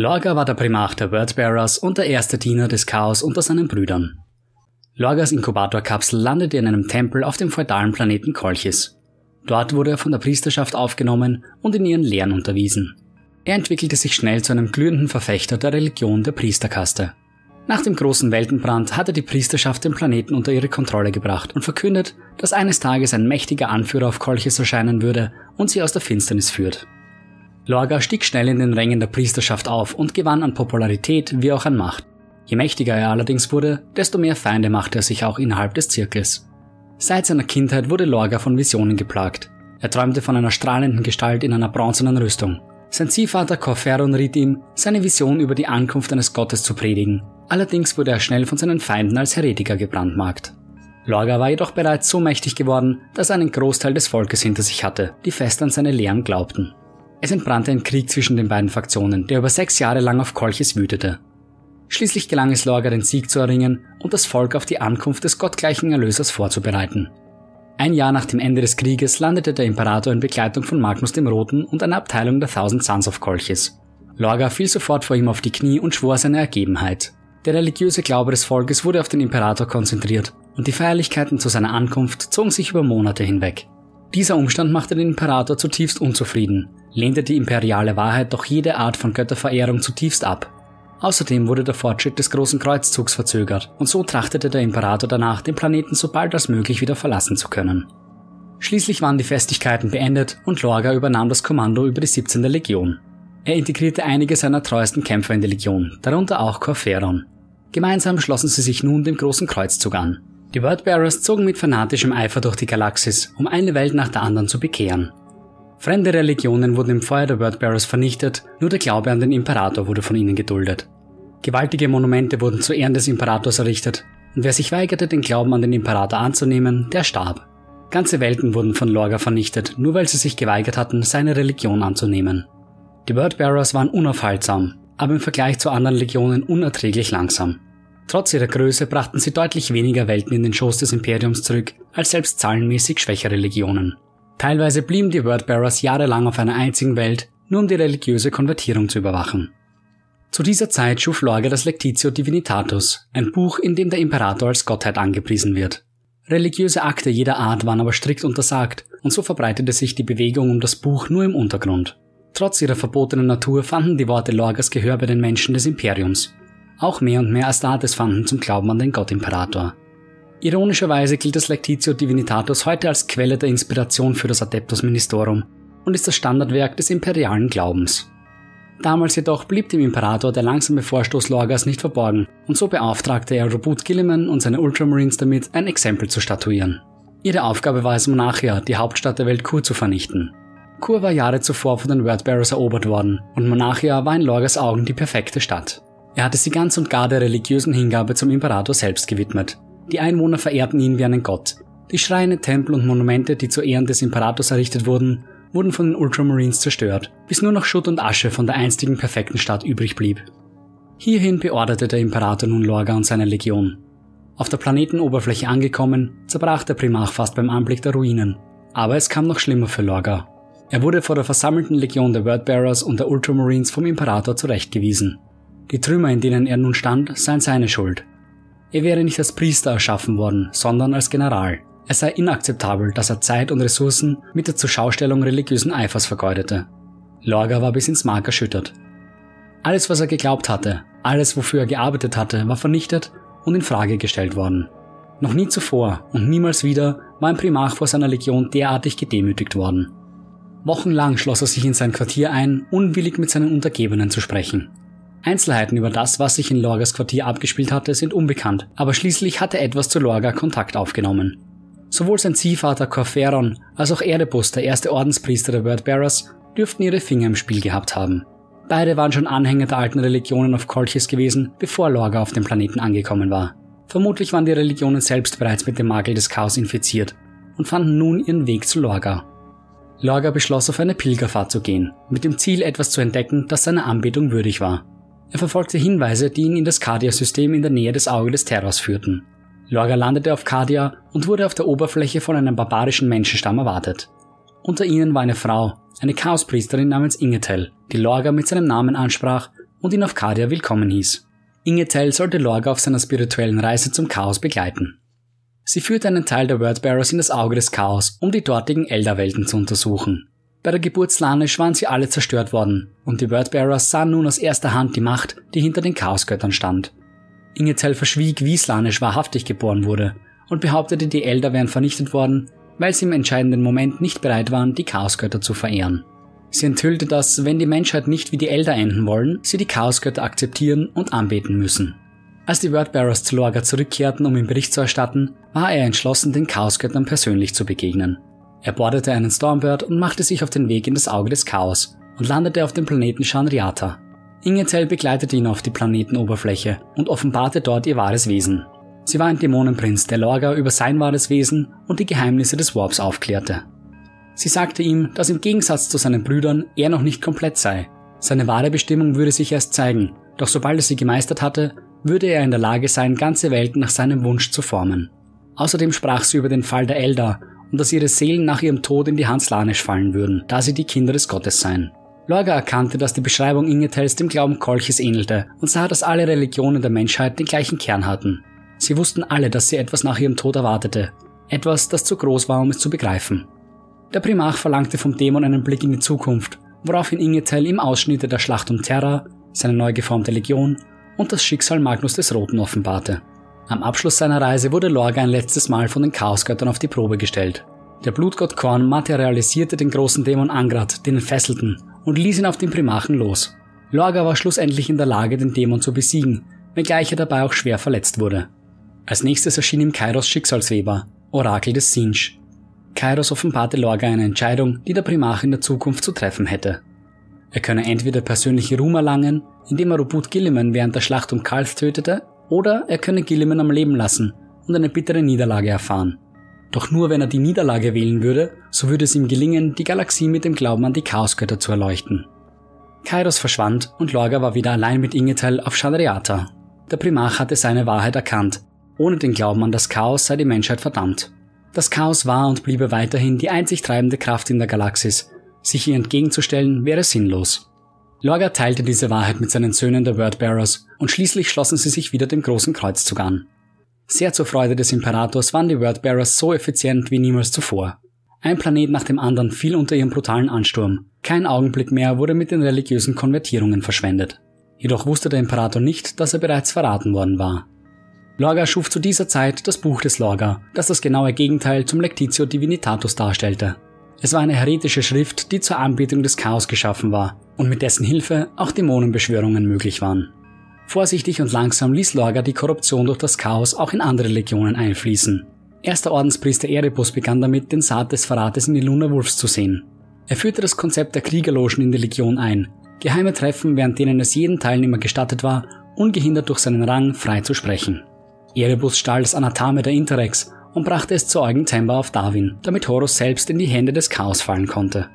Lorga war der Primarch der Wordbearers und der erste Diener des Chaos unter seinen Brüdern. Lorgas Inkubatorkapsel landete in einem Tempel auf dem feudalen Planeten Kolchis. Dort wurde er von der Priesterschaft aufgenommen und in ihren Lehren unterwiesen. Er entwickelte sich schnell zu einem glühenden Verfechter der Religion der Priesterkaste. Nach dem großen Weltenbrand hatte die Priesterschaft den Planeten unter ihre Kontrolle gebracht und verkündet, dass eines Tages ein mächtiger Anführer auf Kolchis erscheinen würde und sie aus der Finsternis führt. Lorga stieg schnell in den Rängen der Priesterschaft auf und gewann an Popularität wie auch an Macht. Je mächtiger er allerdings wurde, desto mehr Feinde machte er sich auch innerhalb des Zirkels. Seit seiner Kindheit wurde Lorga von Visionen geplagt. Er träumte von einer strahlenden Gestalt in einer bronzenen Rüstung. Sein Ziehvater Corferon riet ihm, seine Vision über die Ankunft eines Gottes zu predigen. Allerdings wurde er schnell von seinen Feinden als Heretiker gebrandmarkt. Lorga war jedoch bereits so mächtig geworden, dass er einen Großteil des Volkes hinter sich hatte, die fest an seine Lehren glaubten. Es entbrannte ein Krieg zwischen den beiden Fraktionen, der über sechs Jahre lang auf Kolchis wütete. Schließlich gelang es Lorga, den Sieg zu erringen und das Volk auf die Ankunft des gottgleichen Erlösers vorzubereiten. Ein Jahr nach dem Ende des Krieges landete der Imperator in Begleitung von Magnus dem Roten und einer Abteilung der Thousand Sons of Kolchis. Lorga fiel sofort vor ihm auf die Knie und schwor seine Ergebenheit. Der religiöse Glaube des Volkes wurde auf den Imperator konzentriert und die Feierlichkeiten zu seiner Ankunft zogen sich über Monate hinweg. Dieser Umstand machte den Imperator zutiefst unzufrieden, lehnte die imperiale Wahrheit doch jede Art von Götterverehrung zutiefst ab. Außerdem wurde der Fortschritt des großen Kreuzzugs verzögert und so trachtete der Imperator danach, den Planeten so bald als möglich wieder verlassen zu können. Schließlich waren die Festigkeiten beendet und Lorga übernahm das Kommando über die 17. Legion. Er integrierte einige seiner treuesten Kämpfer in die Legion, darunter auch Corferon. Gemeinsam schlossen sie sich nun dem großen Kreuzzug an. Die Wordbearers zogen mit fanatischem Eifer durch die Galaxis, um eine Welt nach der anderen zu bekehren. Fremde Religionen wurden im Feuer der Wordbearers vernichtet, nur der Glaube an den Imperator wurde von ihnen geduldet. Gewaltige Monumente wurden zu Ehren des Imperators errichtet, und wer sich weigerte, den Glauben an den Imperator anzunehmen, der starb. Ganze Welten wurden von Lorga vernichtet, nur weil sie sich geweigert hatten, seine Religion anzunehmen. Die Wordbearers waren unaufhaltsam, aber im Vergleich zu anderen Legionen unerträglich langsam. Trotz ihrer Größe brachten sie deutlich weniger Welten in den Schoß des Imperiums zurück als selbst zahlenmäßig schwächere Legionen. Teilweise blieben die Wordbearers jahrelang auf einer einzigen Welt, nur um die religiöse Konvertierung zu überwachen. Zu dieser Zeit schuf Lorga das Lectitio Divinitatus, ein Buch, in dem der Imperator als Gottheit angepriesen wird. Religiöse Akte jeder Art waren aber strikt untersagt, und so verbreitete sich die Bewegung um das Buch nur im Untergrund. Trotz ihrer verbotenen Natur fanden die Worte Lorgas Gehör bei den Menschen des Imperiums. Auch mehr und mehr Astartes fanden zum Glauben an den Gottimperator. Ironischerweise gilt das Lectitio Divinitatus heute als Quelle der Inspiration für das Adeptus Ministorum und ist das Standardwerk des imperialen Glaubens. Damals jedoch blieb dem Imperator der langsame Vorstoß Lorgas nicht verborgen und so beauftragte er Robut Gilliman und seine Ultramarines damit, ein Exempel zu statuieren. Ihre Aufgabe war es Monarchia, die Hauptstadt der Welt Kur zu vernichten. Kur war Jahre zuvor von den Wordbearers erobert worden und Monarchia war in Lorgas Augen die perfekte Stadt. Er hatte sie ganz und gar der religiösen Hingabe zum Imperator selbst gewidmet die Einwohner verehrten ihn wie einen Gott. Die Schreine, Tempel und Monumente, die zu Ehren des Imperators errichtet wurden, wurden von den Ultramarines zerstört, bis nur noch Schutt und Asche von der einstigen perfekten Stadt übrig blieb. Hierhin beorderte der Imperator nun Lorga und seine Legion. Auf der Planetenoberfläche angekommen, zerbrach der Primarch fast beim Anblick der Ruinen. Aber es kam noch schlimmer für Lorga. Er wurde vor der versammelten Legion der Wordbearers und der Ultramarines vom Imperator zurechtgewiesen. Die Trümmer, in denen er nun stand, seien seine Schuld. Er wäre nicht als Priester erschaffen worden, sondern als General. Es sei inakzeptabel, dass er Zeit und Ressourcen mit der Zurschaustellung religiösen Eifers vergeudete. Lorga war bis ins Mark erschüttert. Alles, was er geglaubt hatte, alles, wofür er gearbeitet hatte, war vernichtet und in Frage gestellt worden. Noch nie zuvor und niemals wieder war ein Primarch vor seiner Legion derartig gedemütigt worden. Wochenlang schloss er sich in sein Quartier ein, unwillig mit seinen Untergebenen zu sprechen. Einzelheiten über das, was sich in Lorgas Quartier abgespielt hatte, sind unbekannt, aber schließlich hatte etwas zu Lorga Kontakt aufgenommen. Sowohl sein Ziehvater Corferon als auch Erdebus, der erste Ordenspriester der Wordbearers, dürften ihre Finger im Spiel gehabt haben. Beide waren schon Anhänger der alten Religionen auf Kolchis gewesen, bevor Lorga auf dem Planeten angekommen war. Vermutlich waren die Religionen selbst bereits mit dem Makel des Chaos infiziert und fanden nun ihren Weg zu Lorga. Lorga beschloss, auf eine Pilgerfahrt zu gehen, mit dem Ziel, etwas zu entdecken, das seiner Anbetung würdig war. Er verfolgte Hinweise, die ihn in das Cardia-System in der Nähe des Auge des Terrors führten. Lorga landete auf Cardia und wurde auf der Oberfläche von einem barbarischen Menschenstamm erwartet. Unter ihnen war eine Frau, eine Chaospriesterin namens Ingetel, die Lorga mit seinem Namen ansprach und ihn auf Cardia willkommen hieß. Ingetel sollte Lorga auf seiner spirituellen Reise zum Chaos begleiten. Sie führte einen Teil der Wordbearers in das Auge des Chaos, um die dortigen Elderwelten zu untersuchen. Bei der Geburt Slanish waren sie alle zerstört worden, und die Wordbearers sahen nun aus erster Hand die Macht, die hinter den Chaosgöttern stand. Ingetel verschwieg, wie Slanish wahrhaftig geboren wurde, und behauptete, die Elder wären vernichtet worden, weil sie im entscheidenden Moment nicht bereit waren, die Chaosgötter zu verehren. Sie enthüllte, dass, wenn die Menschheit nicht wie die Elder enden wollen, sie die Chaosgötter akzeptieren und anbeten müssen. Als die Wordbearers zu Lorga zurückkehrten, um ihm Bericht zu erstatten, war er entschlossen, den Chaosgöttern persönlich zu begegnen. Er bordete einen Stormbird und machte sich auf den Weg in das Auge des Chaos und landete auf dem Planeten Shanriata. Ingetel begleitete ihn auf die Planetenoberfläche und offenbarte dort ihr wahres Wesen. Sie war ein Dämonenprinz, der Lorga über sein wahres Wesen und die Geheimnisse des Warps aufklärte. Sie sagte ihm, dass im Gegensatz zu seinen Brüdern er noch nicht komplett sei. Seine wahre Bestimmung würde sich erst zeigen, doch sobald er sie gemeistert hatte, würde er in der Lage sein, ganze Welten nach seinem Wunsch zu formen. Außerdem sprach sie über den Fall der Elder und dass ihre Seelen nach ihrem Tod in die Hand Slanisch fallen würden, da sie die Kinder des Gottes seien. Lorga erkannte, dass die Beschreibung Ingetels dem Glauben Kolches ähnelte und sah, dass alle Religionen der Menschheit den gleichen Kern hatten. Sie wussten alle, dass sie etwas nach ihrem Tod erwartete, etwas, das zu groß war, um es zu begreifen. Der Primarch verlangte vom Dämon einen Blick in die Zukunft, woraufhin Ingetel ihm Ausschnitte der Schlacht um Terra, seine neu geformte Legion und das Schicksal Magnus des Roten offenbarte. Am Abschluss seiner Reise wurde Lorga ein letztes Mal von den Chaosgöttern auf die Probe gestellt. Der Blutgott Korn materialisierte den großen Dämon Angrat, den Entfesselten, und ließ ihn auf den Primarchen los. Lorga war schlussendlich in der Lage, den Dämon zu besiegen, wenngleich er dabei auch schwer verletzt wurde. Als nächstes erschien ihm Kairos Schicksalsweber, Orakel des Sinch, Kairos offenbarte Lorga eine Entscheidung, die der Primarch in der Zukunft zu treffen hätte. Er könne entweder persönliche Ruhm erlangen, indem er Robut Gilliman während der Schlacht um Kalth tötete, oder er könne Gilliman am Leben lassen und eine bittere Niederlage erfahren. Doch nur wenn er die Niederlage wählen würde, so würde es ihm gelingen, die Galaxie mit dem Glauben an die Chaosgötter zu erleuchten. Kairos verschwand und Lorga war wieder allein mit Ingetel auf Shadriata. Der Primarch hatte seine Wahrheit erkannt. Ohne den Glauben an das Chaos sei die Menschheit verdammt. Das Chaos war und bliebe weiterhin die einzig treibende Kraft in der Galaxis. Sich ihr entgegenzustellen wäre sinnlos. Lorga teilte diese Wahrheit mit seinen Söhnen der Wordbearers und schließlich schlossen sie sich wieder dem großen Kreuzzug an. Sehr zur Freude des Imperators waren die Wordbearers so effizient wie niemals zuvor. Ein Planet nach dem anderen fiel unter ihrem brutalen Ansturm. Kein Augenblick mehr wurde mit den religiösen Konvertierungen verschwendet. Jedoch wusste der Imperator nicht, dass er bereits verraten worden war. Lorga schuf zu dieser Zeit das Buch des Lorga, das das genaue Gegenteil zum Lectitio Divinitatus darstellte. Es war eine heretische Schrift, die zur Anbetung des Chaos geschaffen war und mit dessen Hilfe auch Dämonenbeschwörungen möglich waren. Vorsichtig und langsam ließ Lorga die Korruption durch das Chaos auch in andere Legionen einfließen. Erster Ordenspriester Erebus begann damit, den Saat des Verrates in die Luna Wolves zu sehen. Er führte das Konzept der Kriegerlogen in die Legion ein, geheime Treffen, während denen es jedem Teilnehmer gestattet war, ungehindert durch seinen Rang frei zu sprechen. Erebus stahl das Anatame der Interrex und brachte es zu Eugen Temba auf Darwin, damit Horus selbst in die Hände des Chaos fallen konnte.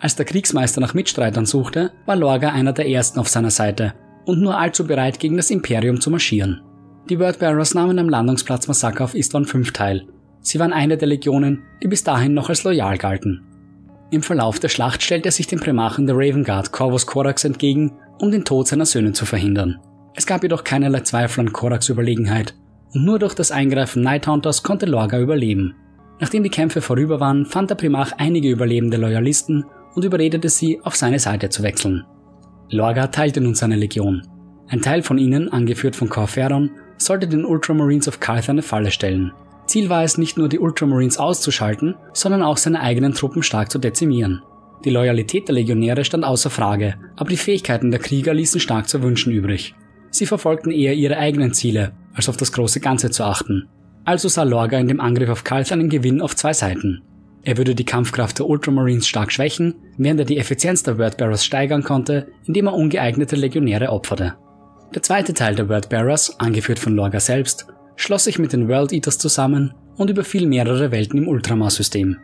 Als der Kriegsmeister nach Mitstreitern suchte, war Lorga einer der ersten auf seiner Seite und nur allzu bereit, gegen das Imperium zu marschieren. Die Wordbearers nahmen am Landungsplatz Massaker auf Istvan V teil. Sie waren eine der Legionen, die bis dahin noch als loyal galten. Im Verlauf der Schlacht stellte er sich dem Primarchen der Raven Guard Corvus Corax entgegen, um den Tod seiner Söhne zu verhindern. Es gab jedoch keinerlei Zweifel an Corax Überlegenheit und nur durch das Eingreifen Nighthunters konnte Lorga überleben. Nachdem die Kämpfe vorüber waren, fand der Primarch einige überlebende Loyalisten und überredete sie, auf seine Seite zu wechseln. Lorga teilte nun seine Legion. Ein Teil von ihnen, angeführt von Corferon, sollte den Ultramarines of Karth eine Falle stellen. Ziel war es nicht nur die Ultramarines auszuschalten, sondern auch seine eigenen Truppen stark zu dezimieren. Die Loyalität der Legionäre stand außer Frage, aber die Fähigkeiten der Krieger ließen stark zu wünschen übrig. Sie verfolgten eher ihre eigenen Ziele, als auf das große Ganze zu achten. Also sah Lorga in dem Angriff auf Kalth einen Gewinn auf zwei Seiten. Er würde die Kampfkraft der Ultramarines stark schwächen, während er die Effizienz der Wordbearers steigern konnte, indem er ungeeignete Legionäre opferte. Der zweite Teil der Wordbearers, angeführt von Lorga selbst, schloss sich mit den World Eaters zusammen und überfiel mehrere Welten im Ultramar-System.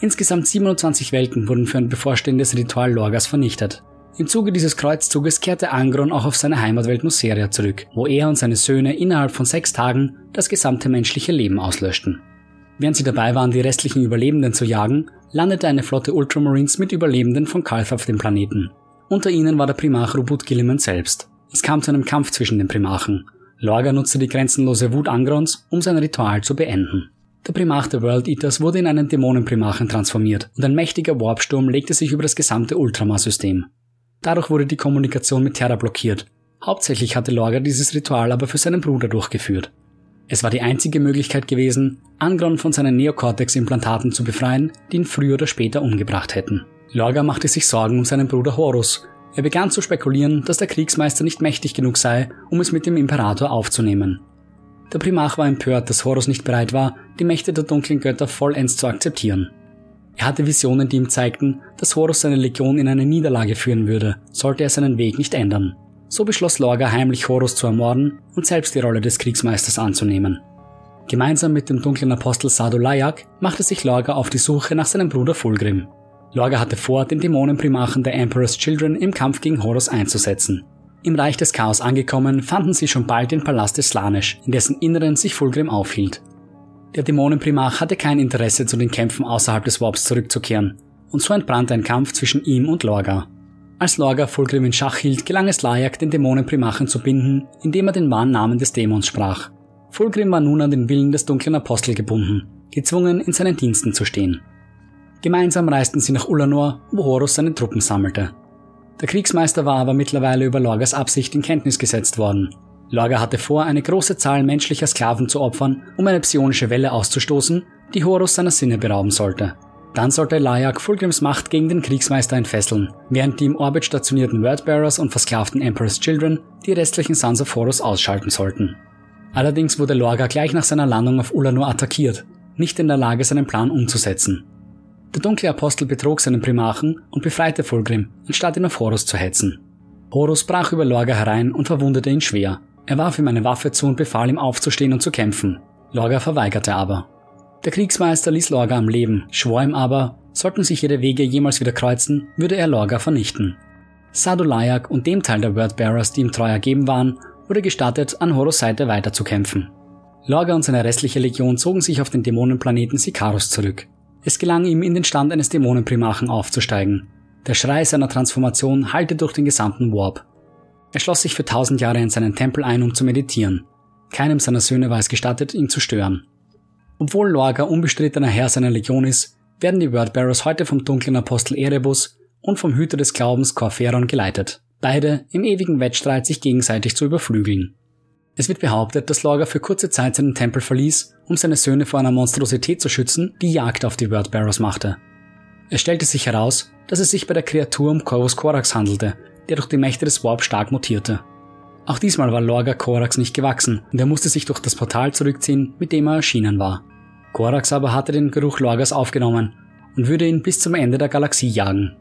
Insgesamt 27 Welten wurden für ein bevorstehendes Ritual Lorgas vernichtet. Im Zuge dieses Kreuzzuges kehrte Angron auch auf seine Heimatwelt Nuceria zurück, wo er und seine Söhne innerhalb von sechs Tagen das gesamte menschliche Leben auslöschten. Während sie dabei waren, die restlichen Überlebenden zu jagen, landete eine Flotte Ultramarines mit Überlebenden von Kalth auf dem Planeten. Unter ihnen war der Primarch Rubut Gilliman selbst. Es kam zu einem Kampf zwischen den Primarchen. Lorga nutzte die grenzenlose Wut Angrons, um sein Ritual zu beenden. Der Primarch der World Eaters wurde in einen Dämonenprimarchen transformiert und ein mächtiger Warpsturm legte sich über das gesamte Ultramar-System. Dadurch wurde die Kommunikation mit Terra blockiert. Hauptsächlich hatte Lorga dieses Ritual aber für seinen Bruder durchgeführt. Es war die einzige Möglichkeit gewesen, Angron von seinen Neocortex-Implantaten zu befreien, die ihn früher oder später umgebracht hätten. Lorga machte sich Sorgen um seinen Bruder Horus. Er begann zu spekulieren, dass der Kriegsmeister nicht mächtig genug sei, um es mit dem Imperator aufzunehmen. Der Primarch war empört, dass Horus nicht bereit war, die Mächte der dunklen Götter vollends zu akzeptieren. Er hatte Visionen, die ihm zeigten, dass Horus seine Legion in eine Niederlage führen würde, sollte er seinen Weg nicht ändern. So beschloss Lorga heimlich Horus zu ermorden und selbst die Rolle des Kriegsmeisters anzunehmen. Gemeinsam mit dem dunklen Apostel Sado Layak machte sich Lorga auf die Suche nach seinem Bruder Fulgrim. Lorga hatte vor, den Dämonenprimarchen der Emperor's Children im Kampf gegen Horus einzusetzen. Im Reich des Chaos angekommen, fanden sie schon bald den Palast des Slaanesh, in dessen Inneren sich Fulgrim aufhielt. Der Dämonenprimarch hatte kein Interesse, zu den Kämpfen außerhalb des Warps zurückzukehren, und so entbrannte ein Kampf zwischen ihm und Lorga. Als Lorga Fulgrim in Schach hielt, gelang es Lajak, den Dämonenprimarchen zu binden, indem er den wahren Namen des Dämons sprach. Fulgrim war nun an den Willen des dunklen Apostel gebunden, gezwungen, in seinen Diensten zu stehen. Gemeinsam reisten sie nach Ulanor, wo Horus seine Truppen sammelte. Der Kriegsmeister war aber mittlerweile über Lorgas Absicht in Kenntnis gesetzt worden Lorga hatte vor, eine große Zahl menschlicher Sklaven zu opfern, um eine psionische Welle auszustoßen, die Horus seiner Sinne berauben sollte. Dann sollte Layak Fulgrims Macht gegen den Kriegsmeister entfesseln, während die im Orbit stationierten Wordbearers und versklavten Emperor's Children die restlichen Sons of Horus ausschalten sollten. Allerdings wurde Lorga gleich nach seiner Landung auf Ulanur attackiert, nicht in der Lage, seinen Plan umzusetzen. Der dunkle Apostel betrog seinen Primarchen und befreite Fulgrim, anstatt ihn auf Horus zu hetzen. Horus brach über Lorga herein und verwundete ihn schwer, er warf ihm eine Waffe zu und befahl ihm aufzustehen und zu kämpfen. Lorga verweigerte aber. Der Kriegsmeister ließ Lorga am Leben, schwor ihm aber, sollten sich ihre Wege jemals wieder kreuzen, würde er Lorga vernichten. Sadulayak und dem Teil der Wordbearers, die ihm treu ergeben waren, wurde gestattet, an Horus Seite weiterzukämpfen. Lorga und seine restliche Legion zogen sich auf den Dämonenplaneten Sikarus zurück. Es gelang ihm, in den Stand eines Dämonenprimarchen aufzusteigen. Der Schrei seiner Transformation hallte durch den gesamten Warp. Er schloss sich für tausend Jahre in seinen Tempel ein, um zu meditieren. Keinem seiner Söhne war es gestattet, ihn zu stören. Obwohl Lorga unbestrittener Herr seiner Legion ist, werden die Wordbearers heute vom dunklen Apostel Erebus und vom Hüter des Glaubens Corferon geleitet. Beide im ewigen Wettstreit sich gegenseitig zu überflügeln. Es wird behauptet, dass Lorga für kurze Zeit seinen Tempel verließ, um seine Söhne vor einer Monstrosität zu schützen, die Jagd auf die Wordbearers machte. Es stellte sich heraus, dass es sich bei der Kreatur um Corvus Corax handelte, der durch die Mächte des Warp stark mutierte. Auch diesmal war Lorga Korax nicht gewachsen und er musste sich durch das Portal zurückziehen, mit dem er erschienen war. Korax aber hatte den Geruch Lorgas aufgenommen und würde ihn bis zum Ende der Galaxie jagen.